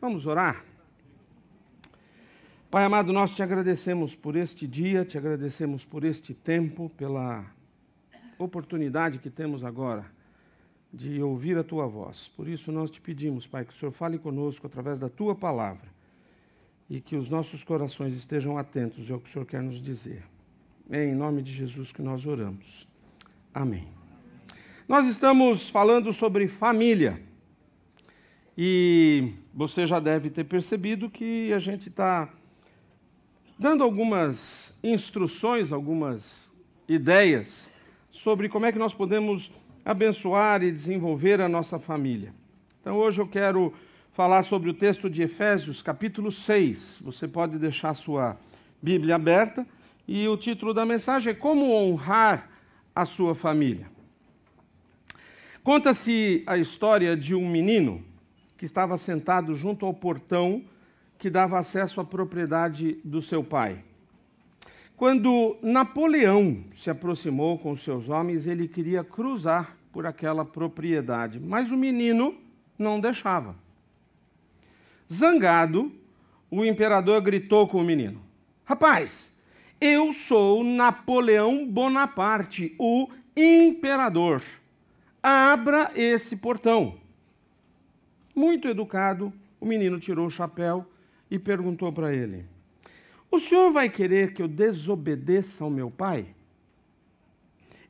Vamos orar? Pai amado, nós te agradecemos por este dia, te agradecemos por este tempo, pela oportunidade que temos agora de ouvir a tua voz. Por isso nós te pedimos, Pai, que o Senhor fale conosco através da tua palavra e que os nossos corações estejam atentos ao que o Senhor quer nos dizer. É em nome de Jesus que nós oramos. Amém. Nós estamos falando sobre família. E você já deve ter percebido que a gente está dando algumas instruções, algumas ideias sobre como é que nós podemos abençoar e desenvolver a nossa família. Então hoje eu quero falar sobre o texto de Efésios, capítulo 6. Você pode deixar sua Bíblia aberta e o título da mensagem é Como honrar a sua família. Conta-se a história de um menino que estava sentado junto ao portão que dava acesso à propriedade do seu pai. Quando Napoleão se aproximou com seus homens, ele queria cruzar por aquela propriedade, mas o menino não deixava. Zangado, o imperador gritou com o menino: Rapaz, eu sou Napoleão Bonaparte, o imperador. Abra esse portão. Muito educado, o menino tirou o chapéu e perguntou para ele: O senhor vai querer que eu desobedeça ao meu pai?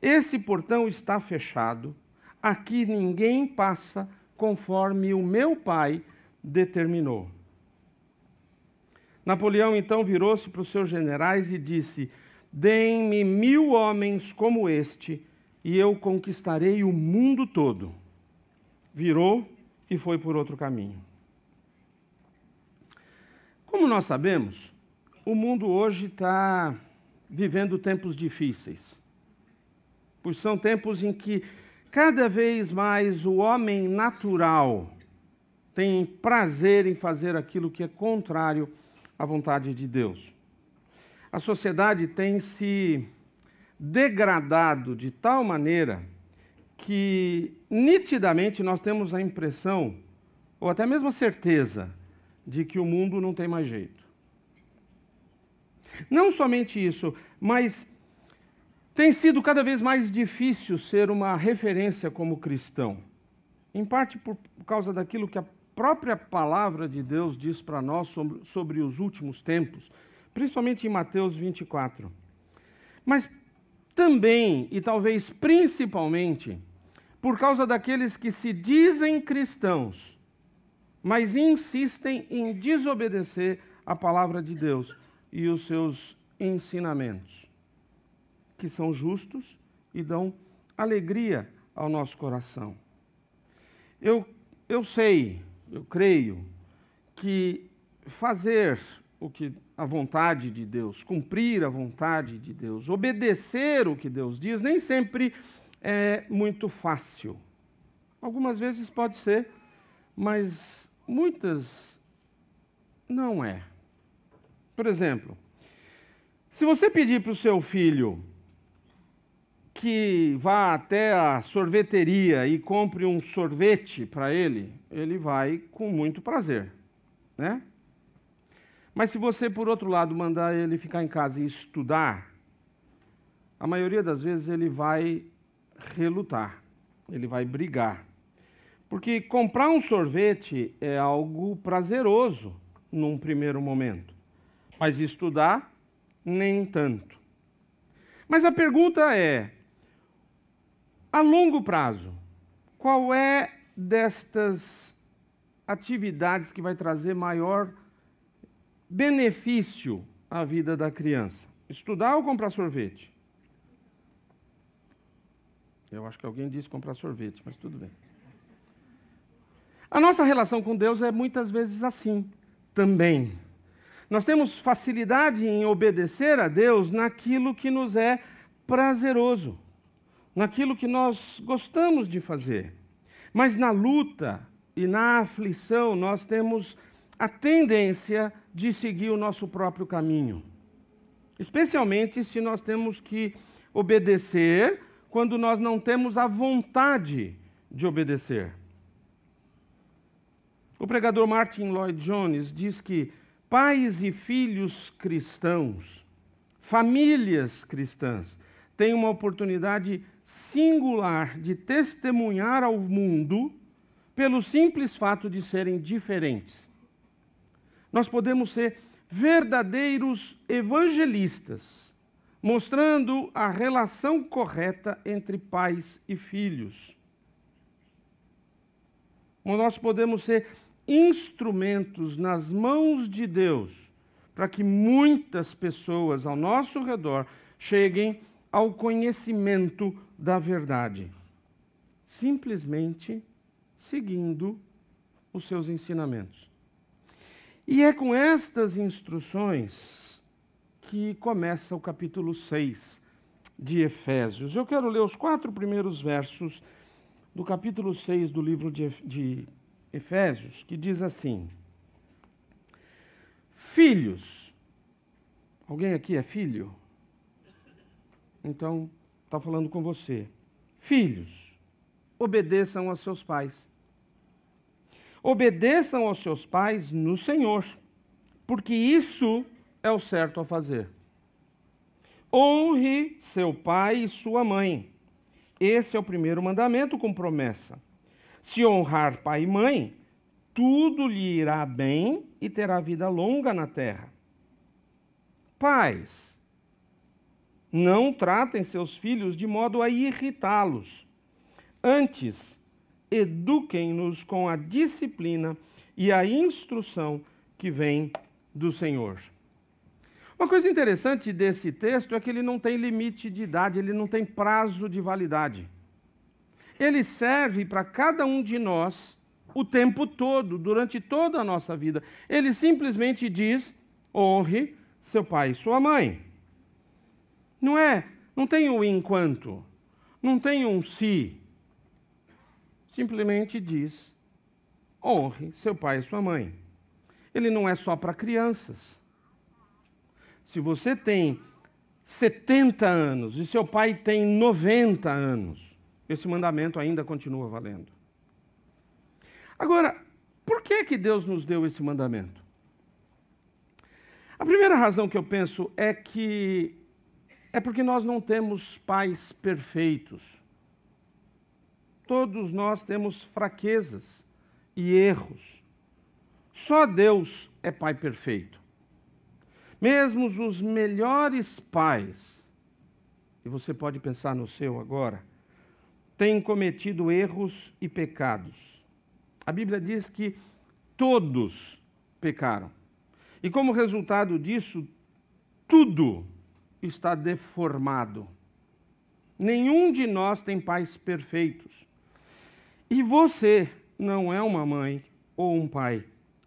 Esse portão está fechado, aqui ninguém passa conforme o meu pai determinou. Napoleão então virou-se para os seus generais e disse: Deem-me mil homens como este, e eu conquistarei o mundo todo. Virou e foi por outro caminho. Como nós sabemos, o mundo hoje está vivendo tempos difíceis pois são tempos em que cada vez mais o homem natural tem prazer em fazer aquilo que é contrário à vontade de Deus. A sociedade tem se degradado de tal maneira que nitidamente nós temos a impressão, ou até mesmo a certeza, de que o mundo não tem mais jeito. Não somente isso, mas tem sido cada vez mais difícil ser uma referência como cristão, em parte por causa daquilo que a própria palavra de Deus diz para nós sobre, sobre os últimos tempos, principalmente em Mateus 24. Mas também, e talvez principalmente, por causa daqueles que se dizem cristãos, mas insistem em desobedecer a palavra de Deus e os seus ensinamentos que são justos e dão alegria ao nosso coração. Eu, eu sei, eu creio, que fazer o que a vontade de Deus, cumprir a vontade de Deus, obedecer o que Deus diz, nem sempre é muito fácil. Algumas vezes pode ser, mas muitas não é. Por exemplo, se você pedir para o seu filho que vá até a sorveteria e compre um sorvete para ele, ele vai com muito prazer, né? Mas se você, por outro lado, mandar ele ficar em casa e estudar, a maioria das vezes ele vai relutar, ele vai brigar. Porque comprar um sorvete é algo prazeroso num primeiro momento, mas estudar, nem tanto. Mas a pergunta é: a longo prazo, qual é destas atividades que vai trazer maior benefício à vida da criança? Estudar ou comprar sorvete? Eu acho que alguém disse comprar sorvete, mas tudo bem. A nossa relação com Deus é muitas vezes assim também. Nós temos facilidade em obedecer a Deus naquilo que nos é prazeroso naquilo que nós gostamos de fazer. Mas na luta e na aflição, nós temos a tendência de seguir o nosso próprio caminho. Especialmente se nós temos que obedecer quando nós não temos a vontade de obedecer. O pregador Martin Lloyd Jones diz que pais e filhos cristãos, famílias cristãs, têm uma oportunidade singular de testemunhar ao mundo pelo simples fato de serem diferentes. Nós podemos ser verdadeiros evangelistas, mostrando a relação correta entre pais e filhos. Nós podemos ser instrumentos nas mãos de Deus para que muitas pessoas ao nosso redor cheguem ao conhecimento da verdade, simplesmente seguindo os seus ensinamentos. E é com estas instruções que começa o capítulo 6 de Efésios. Eu quero ler os quatro primeiros versos do capítulo 6 do livro de, Efésios, que diz assim: Filhos. Alguém aqui é filho? Então, está falando com você. Filhos, obedeçam aos seus pais. Obedeçam aos seus pais no Senhor, porque isso é o certo a fazer. Honre seu pai e sua mãe. Esse é o primeiro mandamento com promessa se honrar pai e mãe, tudo lhe irá bem e terá vida longa na terra. Pais, não tratem seus filhos de modo a irritá-los. Antes, eduquem-nos com a disciplina e a instrução que vem do Senhor. Uma coisa interessante desse texto é que ele não tem limite de idade, ele não tem prazo de validade ele serve para cada um de nós o tempo todo, durante toda a nossa vida. Ele simplesmente diz: honre seu pai e sua mãe. Não é, não tem um enquanto, não tem um se. Simplesmente diz: honre seu pai e sua mãe. Ele não é só para crianças. Se você tem 70 anos e seu pai tem 90 anos, esse mandamento ainda continua valendo. Agora, por que que Deus nos deu esse mandamento? A primeira razão que eu penso é que é porque nós não temos pais perfeitos. Todos nós temos fraquezas e erros. Só Deus é pai perfeito. Mesmo os melhores pais, e você pode pensar no seu agora, têm cometido erros e pecados. A Bíblia diz que todos pecaram. E como resultado disso, tudo está deformado. Nenhum de nós tem pais perfeitos. E você não é uma mãe ou um pai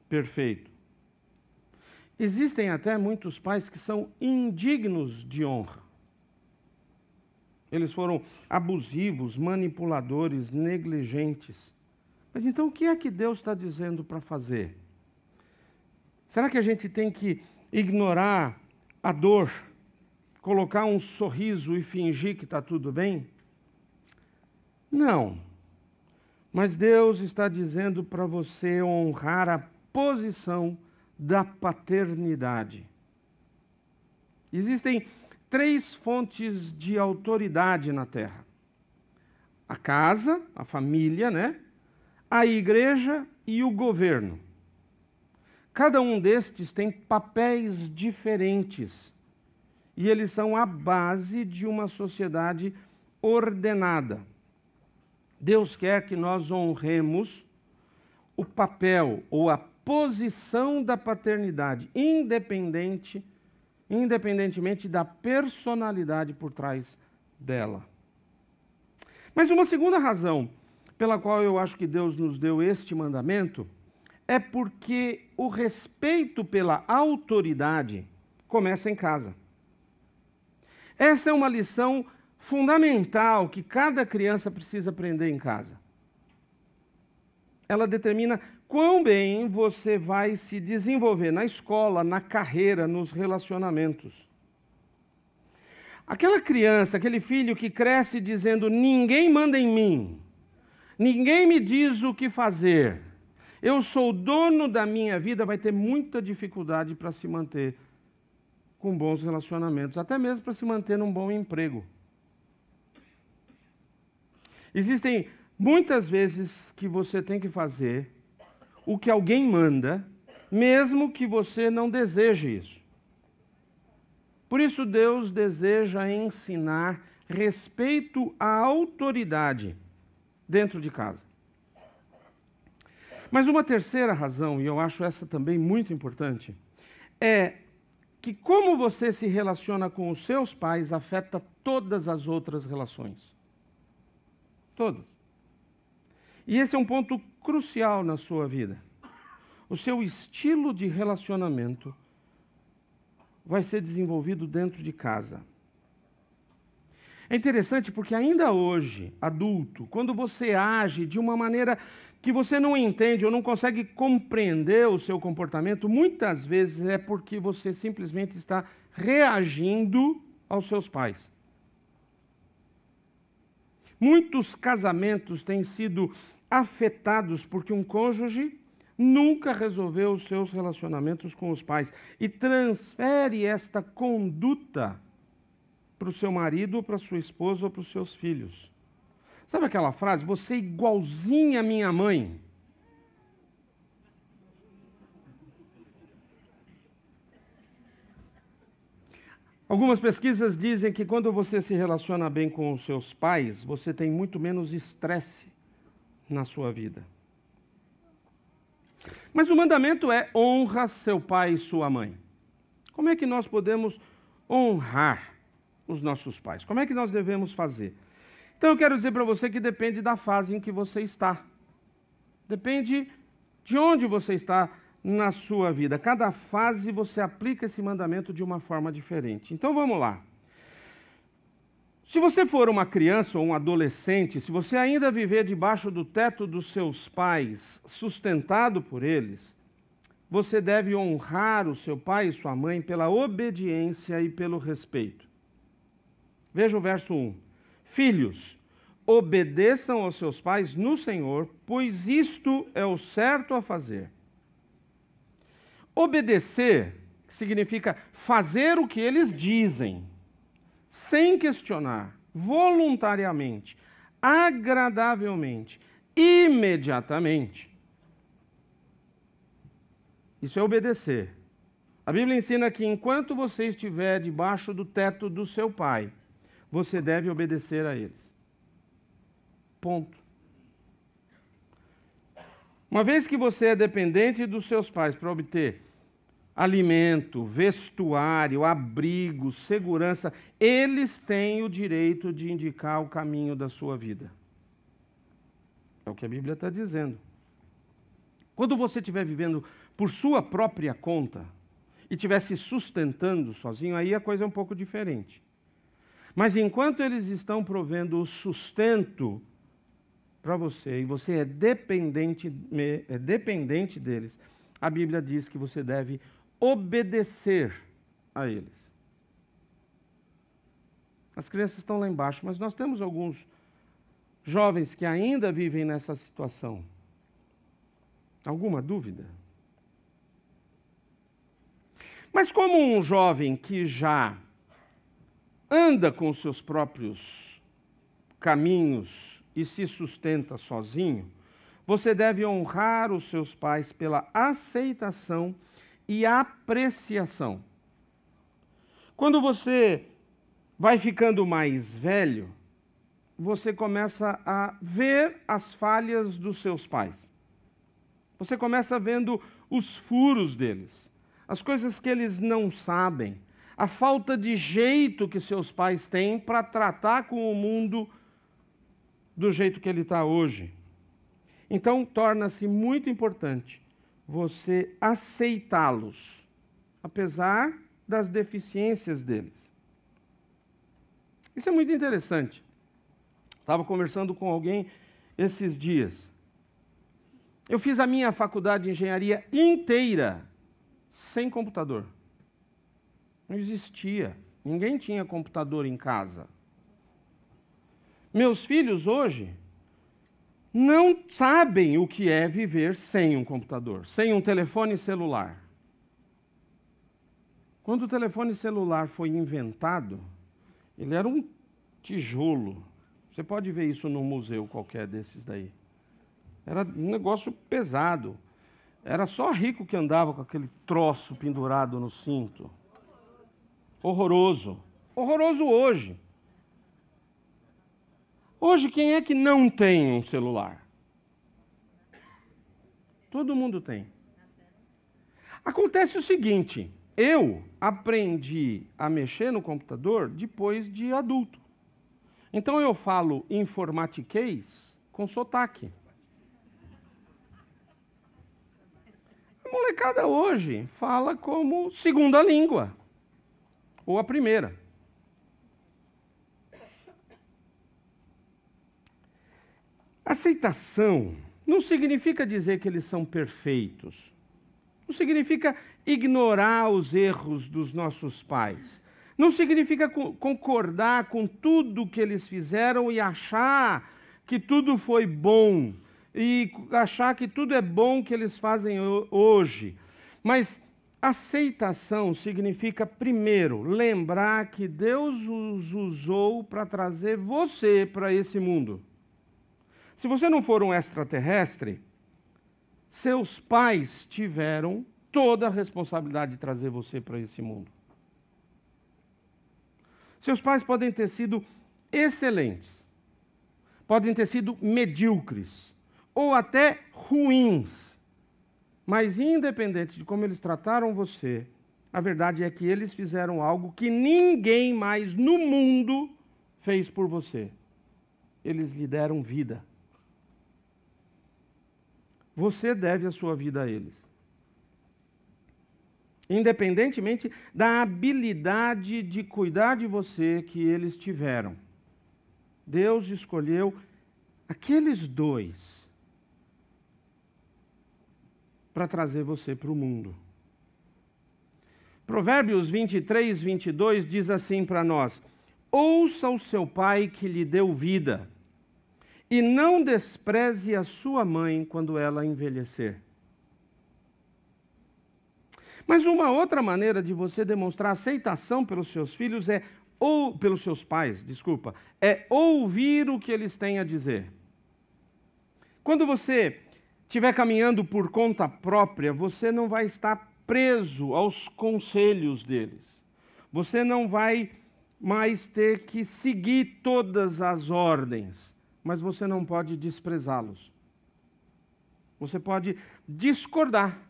perfeito. Existem até muitos pais que são indignos de honra. Eles foram abusivos, manipuladores, negligentes. Mas então o que é que Deus está dizendo para fazer? Será que a gente tem que ignorar a dor, colocar um sorriso e fingir que está tudo bem? Não. Mas Deus está dizendo para você honrar a posição da paternidade. Existem três fontes de autoridade na terra: a casa, a família, né? A igreja e o governo. Cada um destes tem papéis diferentes e eles são a base de uma sociedade ordenada. Deus quer que nós honremos o papel ou a posição da paternidade, independente independentemente da personalidade por trás dela. Mas uma segunda razão pela qual eu acho que Deus nos deu este mandamento é porque o respeito pela autoridade começa em casa. Essa é uma lição fundamental que cada criança precisa aprender em casa. Ela determina quão bem você vai se desenvolver na escola, na carreira, nos relacionamentos. Aquela criança, aquele filho que cresce dizendo: ninguém manda em mim, ninguém me diz o que fazer, eu sou dono da minha vida, vai ter muita dificuldade para se manter com bons relacionamentos, até mesmo para se manter num bom emprego. Existem muitas vezes que você tem que fazer o que alguém manda, mesmo que você não deseje isso. Por isso, Deus deseja ensinar respeito à autoridade dentro de casa. Mas uma terceira razão, e eu acho essa também muito importante, é que como você se relaciona com os seus pais afeta todas as outras relações. Todas. E esse é um ponto crucial na sua vida. O seu estilo de relacionamento vai ser desenvolvido dentro de casa. É interessante porque ainda hoje, adulto, quando você age de uma maneira que você não entende ou não consegue compreender o seu comportamento, muitas vezes é porque você simplesmente está reagindo aos seus pais. Muitos casamentos têm sido afetados porque um cônjuge nunca resolveu os seus relacionamentos com os pais e transfere esta conduta para o seu marido, para sua esposa ou para os seus filhos. Sabe aquela frase? Você é igualzinha a minha mãe. Algumas pesquisas dizem que quando você se relaciona bem com os seus pais, você tem muito menos estresse na sua vida. Mas o mandamento é honra seu pai e sua mãe. Como é que nós podemos honrar os nossos pais. Como é que nós devemos fazer? Então eu quero dizer para você que depende da fase em que você está. Depende de onde você está na sua vida. Cada fase você aplica esse mandamento de uma forma diferente. Então vamos lá. Se você for uma criança ou um adolescente, se você ainda viver debaixo do teto dos seus pais, sustentado por eles, você deve honrar o seu pai e sua mãe pela obediência e pelo respeito. Veja o verso 1. Filhos, obedeçam aos seus pais no Senhor, pois isto é o certo a fazer. Obedecer significa fazer o que eles dizem, sem questionar, voluntariamente, agradavelmente, imediatamente. Isso é obedecer. A Bíblia ensina que enquanto você estiver debaixo do teto do seu pai, você deve obedecer a eles. Ponto. Uma vez que você é dependente dos seus pais para obter alimento, vestuário, abrigo, segurança, eles têm o direito de indicar o caminho da sua vida. É o que a Bíblia está dizendo. Quando você estiver vivendo por sua própria conta e estiver se sustentando sozinho, aí a coisa é um pouco diferente. Mas enquanto eles estão provendo o sustento para você e você é dependente, é dependente deles, a Bíblia diz que você deve obedecer a eles. As crianças estão lá embaixo, mas nós temos alguns jovens que ainda vivem nessa situação. Alguma dúvida? Mas como um jovem que já anda com seus próprios caminhos e se sustenta sozinho, você deve honrar os seus pais pela aceitação e apreciação. Quando você vai ficando mais velho, você começa a ver as falhas dos seus pais. Você começa vendo os furos deles, as coisas que eles não sabem, a falta de jeito que seus pais têm para tratar com o mundo do jeito que ele está hoje. Então, torna-se muito importante você aceitá-los, apesar das deficiências deles. Isso é muito interessante. Estava conversando com alguém esses dias. Eu fiz a minha faculdade de engenharia inteira sem computador. Não existia. Ninguém tinha computador em casa. Meus filhos hoje não sabem o que é viver sem um computador, sem um telefone celular. Quando o telefone celular foi inventado, ele era um tijolo. Você pode ver isso num museu qualquer desses daí. Era um negócio pesado. Era só rico que andava com aquele troço pendurado no cinto. Horroroso. Horroroso hoje. Hoje, quem é que não tem um celular? Todo mundo tem. Acontece o seguinte: eu aprendi a mexer no computador depois de adulto. Então eu falo informatiquês com sotaque. A molecada hoje fala como segunda língua, ou a primeira. Aceitação não significa dizer que eles são perfeitos. Não significa ignorar os erros dos nossos pais. Não significa concordar com tudo que eles fizeram e achar que tudo foi bom e achar que tudo é bom que eles fazem hoje. Mas aceitação significa, primeiro, lembrar que Deus os usou para trazer você para esse mundo. Se você não for um extraterrestre, seus pais tiveram toda a responsabilidade de trazer você para esse mundo. Seus pais podem ter sido excelentes, podem ter sido medíocres ou até ruins, mas independente de como eles trataram você, a verdade é que eles fizeram algo que ninguém mais no mundo fez por você. Eles lhe deram vida. Você deve a sua vida a eles. Independentemente da habilidade de cuidar de você que eles tiveram. Deus escolheu aqueles dois para trazer você para o mundo. Provérbios 23, 22 diz assim para nós: Ouça o seu pai que lhe deu vida e não despreze a sua mãe quando ela envelhecer. Mas uma outra maneira de você demonstrar aceitação pelos seus filhos é ou pelos seus pais, desculpa, é ouvir o que eles têm a dizer. Quando você estiver caminhando por conta própria, você não vai estar preso aos conselhos deles. Você não vai mais ter que seguir todas as ordens mas você não pode desprezá-los. Você pode discordar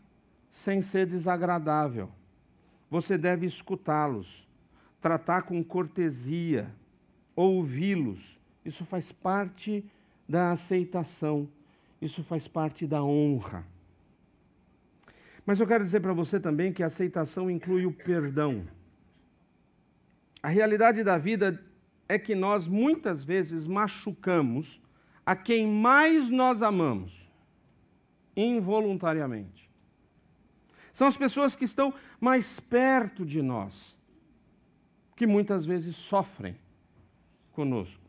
sem ser desagradável. Você deve escutá-los, tratar com cortesia, ouvi-los. Isso faz parte da aceitação, isso faz parte da honra. Mas eu quero dizer para você também que a aceitação inclui o perdão. A realidade da vida é que nós muitas vezes machucamos a quem mais nós amamos, involuntariamente. São as pessoas que estão mais perto de nós, que muitas vezes sofrem conosco.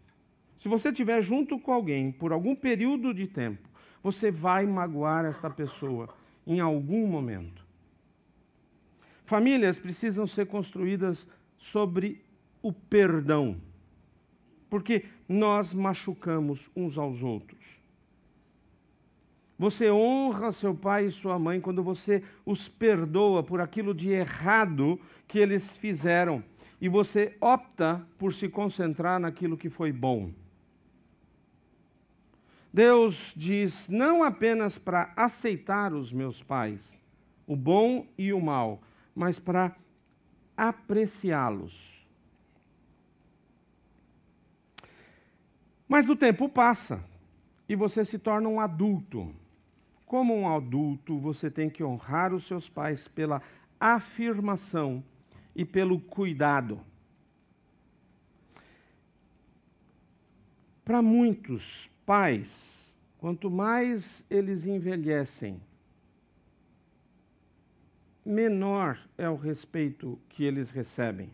Se você estiver junto com alguém por algum período de tempo, você vai magoar esta pessoa em algum momento. Famílias precisam ser construídas sobre o perdão porque nós machucamos uns aos outros. Você honra seu pai e sua mãe quando você os perdoa por aquilo de errado que eles fizeram e você opta por se concentrar naquilo que foi bom. Deus diz não apenas para aceitar os meus pais, o bom e o mal, mas para apreciá-los Mas o tempo passa e você se torna um adulto. Como um adulto, você tem que honrar os seus pais pela afirmação e pelo cuidado. Para muitos pais, quanto mais eles envelhecem, menor é o respeito que eles recebem.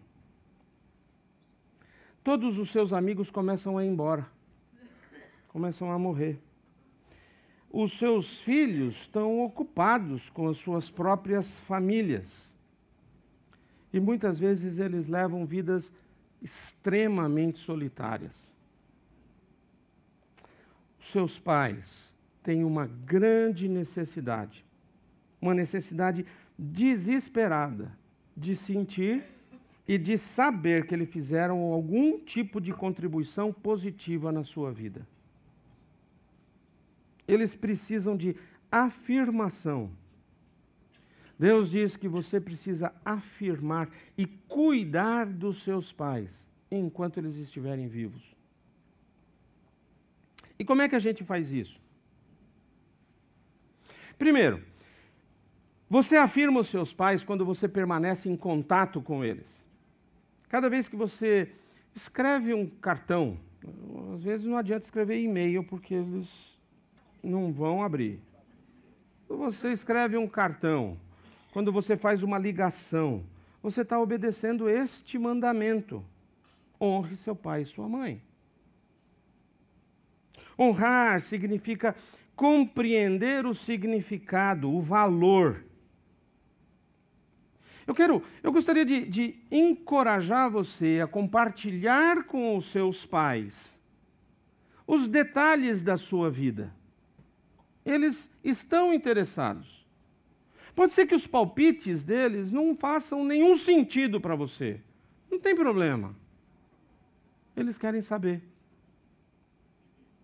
Todos os seus amigos começam a ir embora começam a morrer. os seus filhos estão ocupados com as suas próprias famílias. E muitas vezes eles levam vidas extremamente solitárias. Os seus pais têm uma grande necessidade, uma necessidade desesperada de sentir e de saber que eles fizeram algum tipo de contribuição positiva na sua vida. Eles precisam de afirmação. Deus diz que você precisa afirmar e cuidar dos seus pais enquanto eles estiverem vivos. E como é que a gente faz isso? Primeiro, você afirma os seus pais quando você permanece em contato com eles. Cada vez que você escreve um cartão, às vezes não adianta escrever e-mail porque eles não vão abrir. Quando você escreve um cartão, quando você faz uma ligação, você está obedecendo este mandamento: honre seu pai e sua mãe. Honrar significa compreender o significado, o valor. Eu quero, eu gostaria de, de encorajar você a compartilhar com os seus pais os detalhes da sua vida eles estão interessados. Pode ser que os palpites deles não façam nenhum sentido para você. Não tem problema. Eles querem saber.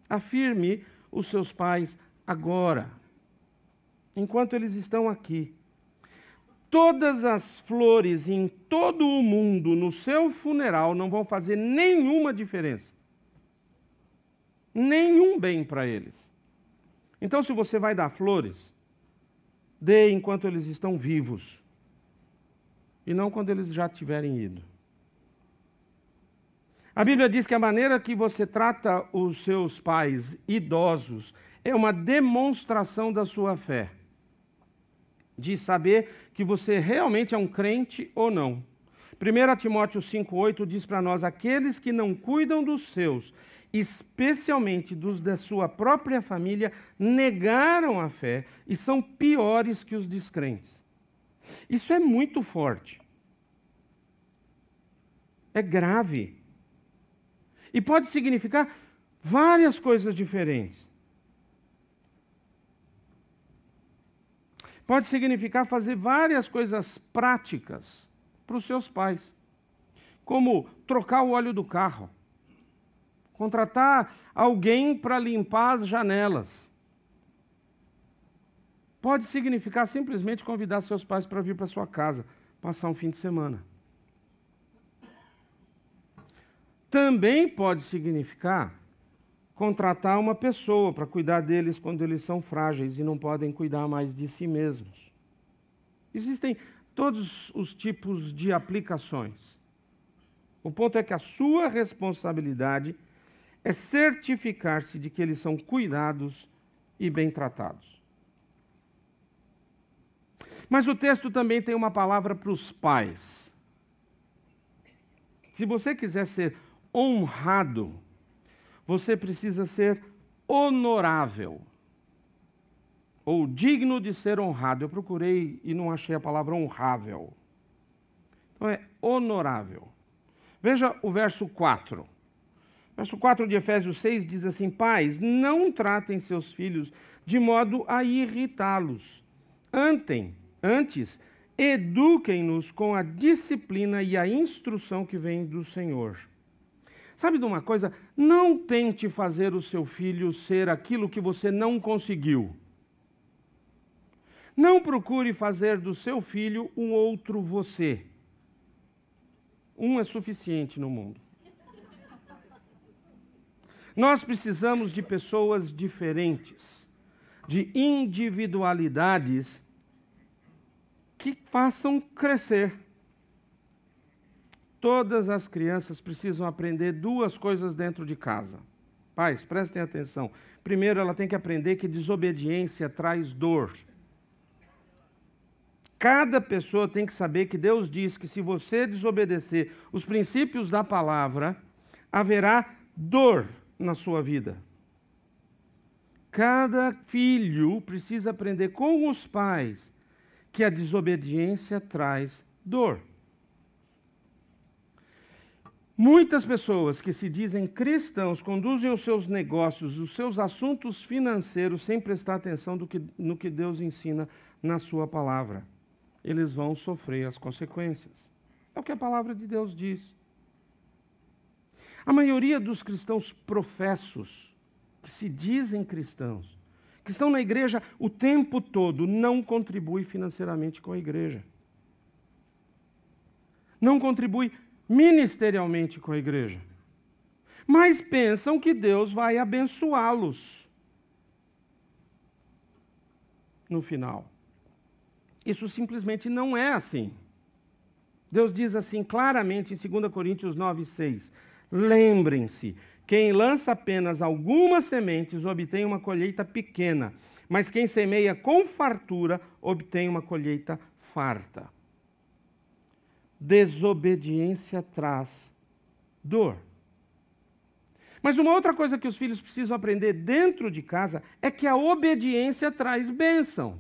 Afirme os seus pais agora, enquanto eles estão aqui. Todas as flores em todo o mundo no seu funeral não vão fazer nenhuma diferença. Nenhum bem para eles. Então, se você vai dar flores, dê enquanto eles estão vivos e não quando eles já tiverem ido. A Bíblia diz que a maneira que você trata os seus pais idosos é uma demonstração da sua fé, de saber que você realmente é um crente ou não. 1 Timóteo 5,8 diz para nós: aqueles que não cuidam dos seus especialmente dos da sua própria família, negaram a fé e são piores que os descrentes. Isso é muito forte. É grave. E pode significar várias coisas diferentes. Pode significar fazer várias coisas práticas para os seus pais, como trocar o óleo do carro contratar alguém para limpar as janelas. Pode significar simplesmente convidar seus pais para vir para sua casa, passar um fim de semana. Também pode significar contratar uma pessoa para cuidar deles quando eles são frágeis e não podem cuidar mais de si mesmos. Existem todos os tipos de aplicações. O ponto é que a sua responsabilidade é certificar-se de que eles são cuidados e bem tratados. Mas o texto também tem uma palavra para os pais. Se você quiser ser honrado, você precisa ser honorável ou digno de ser honrado. Eu procurei e não achei a palavra honrável. Então é honorável. Veja o verso 4. Verso 4 de Efésios 6 diz assim: Pais, não tratem seus filhos de modo a irritá-los. Antem, antes, eduquem-nos com a disciplina e a instrução que vem do Senhor. Sabe de uma coisa? Não tente fazer o seu filho ser aquilo que você não conseguiu. Não procure fazer do seu filho um outro você. Um é suficiente no mundo. Nós precisamos de pessoas diferentes, de individualidades que façam crescer. Todas as crianças precisam aprender duas coisas dentro de casa. Pais, prestem atenção. Primeiro, ela tem que aprender que desobediência traz dor. Cada pessoa tem que saber que Deus diz que se você desobedecer os princípios da palavra, haverá dor na sua vida. Cada filho precisa aprender com os pais que a desobediência traz dor. Muitas pessoas que se dizem cristãos conduzem os seus negócios, os seus assuntos financeiros sem prestar atenção que, no que Deus ensina na Sua palavra. Eles vão sofrer as consequências. É o que a palavra de Deus diz. A maioria dos cristãos professos, que se dizem cristãos, que estão na igreja o tempo todo, não contribui financeiramente com a igreja. Não contribui ministerialmente com a igreja. Mas pensam que Deus vai abençoá-los no final. Isso simplesmente não é assim. Deus diz assim claramente em 2 Coríntios 9, 6: Lembrem-se, quem lança apenas algumas sementes obtém uma colheita pequena, mas quem semeia com fartura obtém uma colheita farta desobediência traz dor. Mas uma outra coisa que os filhos precisam aprender dentro de casa é que a obediência traz bênção.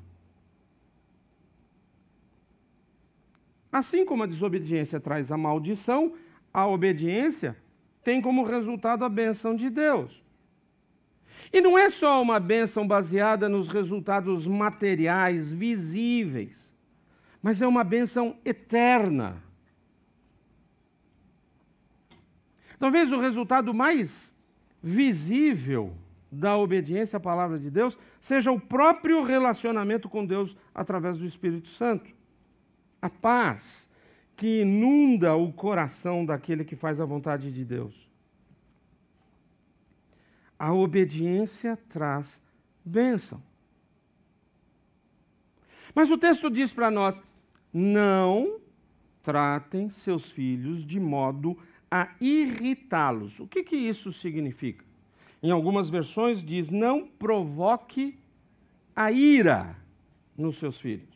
Assim como a desobediência traz a maldição, a obediência tem como resultado a bênção de Deus. E não é só uma bênção baseada nos resultados materiais, visíveis, mas é uma bênção eterna. Talvez o resultado mais visível da obediência à palavra de Deus seja o próprio relacionamento com Deus através do Espírito Santo. A paz que inunda o coração daquele que faz a vontade de Deus. A obediência traz bênção. Mas o texto diz para nós: não tratem seus filhos de modo a irritá-los. O que, que isso significa? Em algumas versões diz: não provoque a ira nos seus filhos.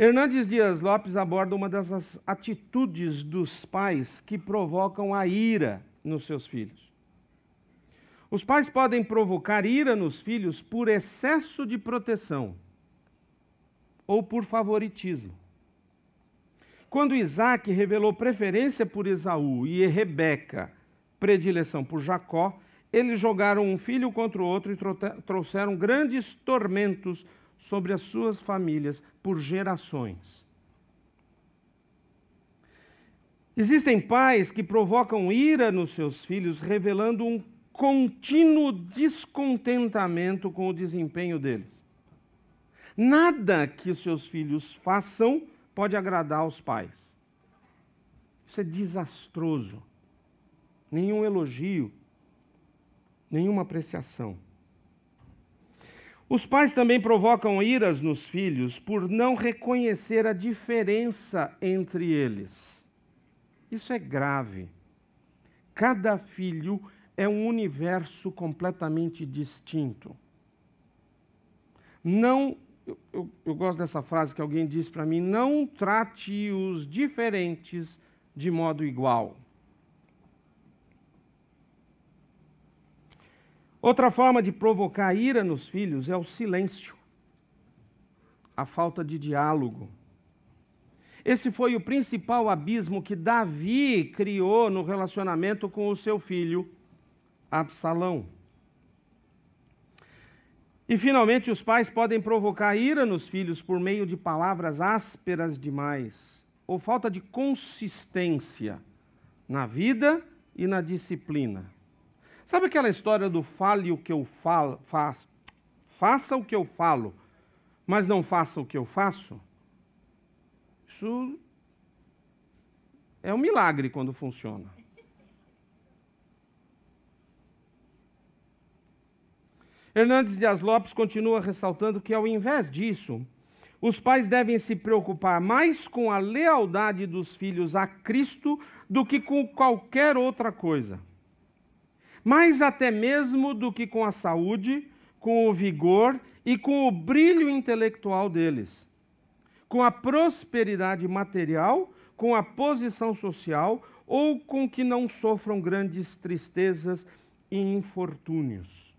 Hernandes Dias Lopes aborda uma das atitudes dos pais que provocam a ira nos seus filhos. Os pais podem provocar ira nos filhos por excesso de proteção ou por favoritismo. Quando Isaac revelou preferência por Esaú e Rebeca predileção por Jacó, eles jogaram um filho contra o outro e trouxeram grandes tormentos sobre as suas famílias por gerações. Existem pais que provocam ira nos seus filhos, revelando um contínuo descontentamento com o desempenho deles. Nada que os seus filhos façam pode agradar aos pais. Isso é desastroso. Nenhum elogio, nenhuma apreciação. Os pais também provocam iras nos filhos por não reconhecer a diferença entre eles. Isso é grave. Cada filho é um universo completamente distinto. Não eu, eu, eu gosto dessa frase que alguém disse para mim: não trate os diferentes de modo igual. Outra forma de provocar ira nos filhos é o silêncio, a falta de diálogo. Esse foi o principal abismo que Davi criou no relacionamento com o seu filho Absalão. E, finalmente, os pais podem provocar ira nos filhos por meio de palavras ásperas demais, ou falta de consistência na vida e na disciplina. Sabe aquela história do fale o que eu falo, faço, faça o que eu falo, mas não faça o que eu faço? Isso é um milagre quando funciona. Hernandes Dias Lopes continua ressaltando que, ao invés disso, os pais devem se preocupar mais com a lealdade dos filhos a Cristo do que com qualquer outra coisa. Mais até mesmo do que com a saúde, com o vigor e com o brilho intelectual deles, com a prosperidade material, com a posição social ou com que não sofram grandes tristezas e infortúnios.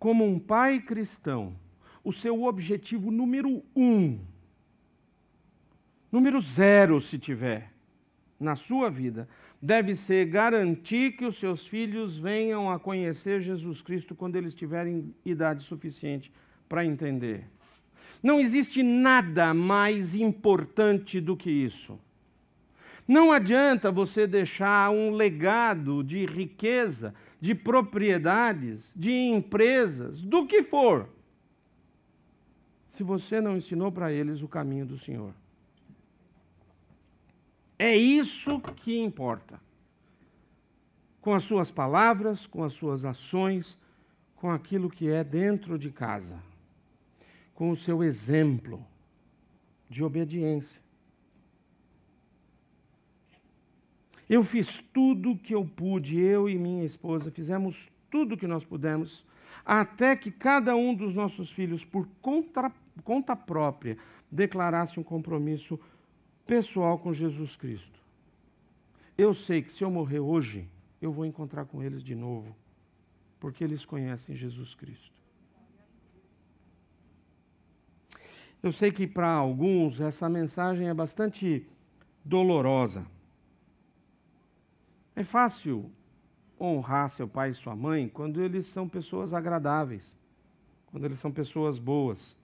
como um pai cristão, o seu objetivo número um, número zero, se tiver, na sua vida, deve ser garantir que os seus filhos venham a conhecer Jesus Cristo quando eles tiverem idade suficiente para entender. Não existe nada mais importante do que isso. Não adianta você deixar um legado de riqueza, de propriedades, de empresas, do que for, se você não ensinou para eles o caminho do Senhor. É isso que importa. Com as suas palavras, com as suas ações, com aquilo que é dentro de casa, com o seu exemplo de obediência. Eu fiz tudo o que eu pude, eu e minha esposa fizemos tudo o que nós pudemos, até que cada um dos nossos filhos, por conta, conta própria, declarasse um compromisso pessoal com Jesus Cristo. Eu sei que se eu morrer hoje, eu vou encontrar com eles de novo, porque eles conhecem Jesus Cristo. Eu sei que para alguns essa mensagem é bastante dolorosa. É fácil honrar seu pai e sua mãe quando eles são pessoas agradáveis, quando eles são pessoas boas.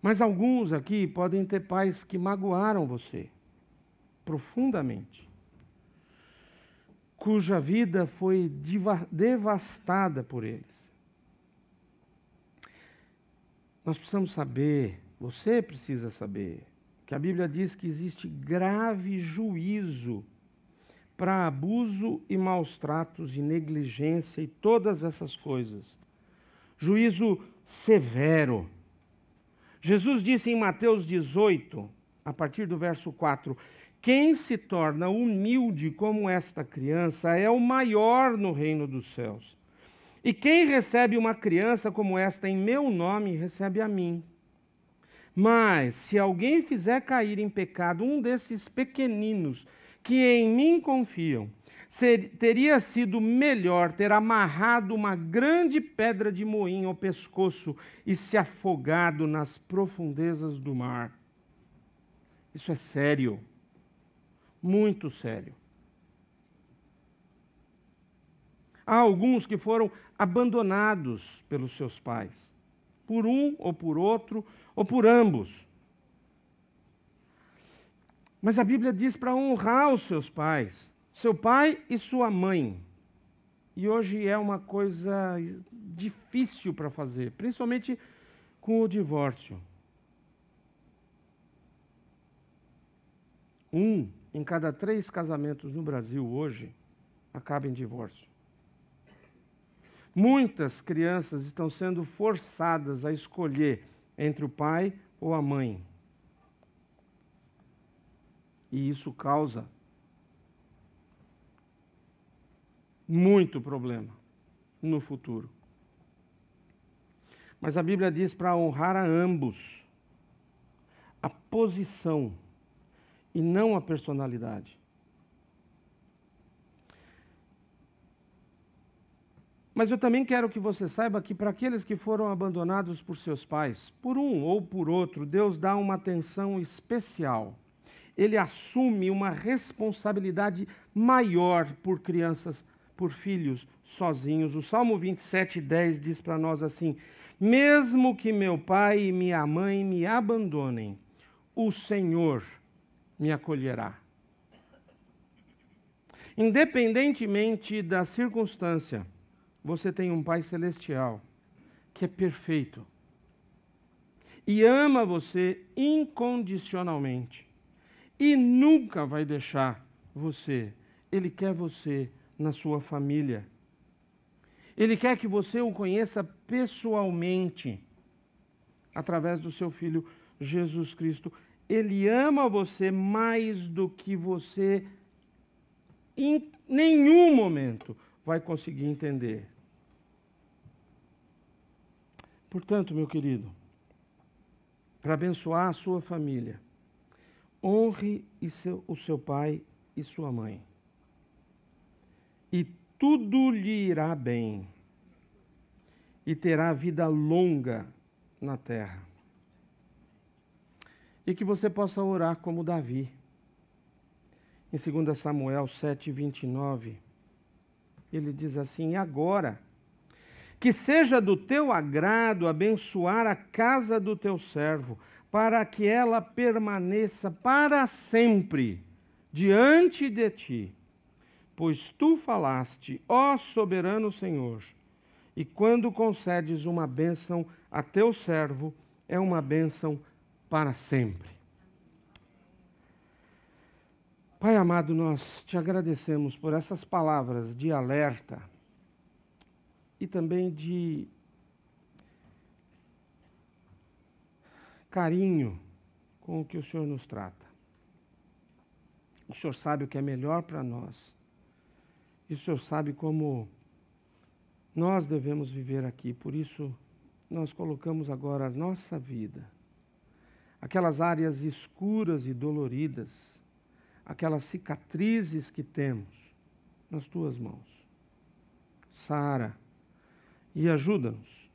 Mas alguns aqui podem ter pais que magoaram você profundamente, cuja vida foi devastada por eles. Nós precisamos saber, você precisa saber, que a Bíblia diz que existe grave juízo para abuso e maus tratos e negligência e todas essas coisas. Juízo severo Jesus disse em Mateus 18, a partir do verso 4: Quem se torna humilde como esta criança é o maior no reino dos céus. E quem recebe uma criança como esta em meu nome, recebe a mim. Mas se alguém fizer cair em pecado um desses pequeninos que em mim confiam, Ser, teria sido melhor ter amarrado uma grande pedra de moinho ao pescoço e se afogado nas profundezas do mar. Isso é sério, muito sério. Há alguns que foram abandonados pelos seus pais, por um ou por outro, ou por ambos. Mas a Bíblia diz para honrar os seus pais seu pai e sua mãe. E hoje é uma coisa difícil para fazer, principalmente com o divórcio. Um em cada três casamentos no Brasil hoje acaba em divórcio. Muitas crianças estão sendo forçadas a escolher entre o pai ou a mãe. E isso causa muito problema no futuro. Mas a Bíblia diz para honrar a ambos a posição e não a personalidade. Mas eu também quero que você saiba que para aqueles que foram abandonados por seus pais, por um ou por outro, Deus dá uma atenção especial. Ele assume uma responsabilidade maior por crianças por filhos sozinhos. O Salmo 27, 10 diz para nós assim: Mesmo que meu pai e minha mãe me abandonem, o Senhor me acolherá. Independentemente da circunstância, você tem um Pai celestial que é perfeito e ama você incondicionalmente e nunca vai deixar você. Ele quer você na sua família. Ele quer que você o conheça pessoalmente, através do seu Filho Jesus Cristo. Ele ama você mais do que você, em nenhum momento, vai conseguir entender. Portanto, meu querido, para abençoar a sua família, honre o seu pai e sua mãe e tudo lhe irá bem. e terá vida longa na terra. E que você possa orar como Davi. Em 2 Samuel 7, 29, ele diz assim: Agora, que seja do teu agrado abençoar a casa do teu servo, para que ela permaneça para sempre diante de ti. Pois tu falaste, ó soberano Senhor, e quando concedes uma bênção a teu servo, é uma bênção para sempre. Pai amado, nós te agradecemos por essas palavras de alerta e também de carinho com o que o Senhor nos trata. O Senhor sabe o que é melhor para nós. E o Senhor sabe como nós devemos viver aqui. Por isso, nós colocamos agora a nossa vida, aquelas áreas escuras e doloridas, aquelas cicatrizes que temos, nas tuas mãos. Sara, e ajuda-nos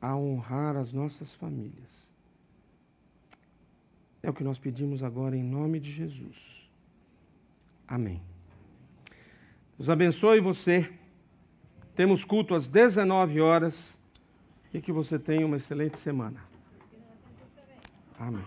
a honrar as nossas famílias. É o que nós pedimos agora em nome de Jesus. Amém. Deus abençoe você. Temos culto às 19 horas e que você tenha uma excelente semana. Amém.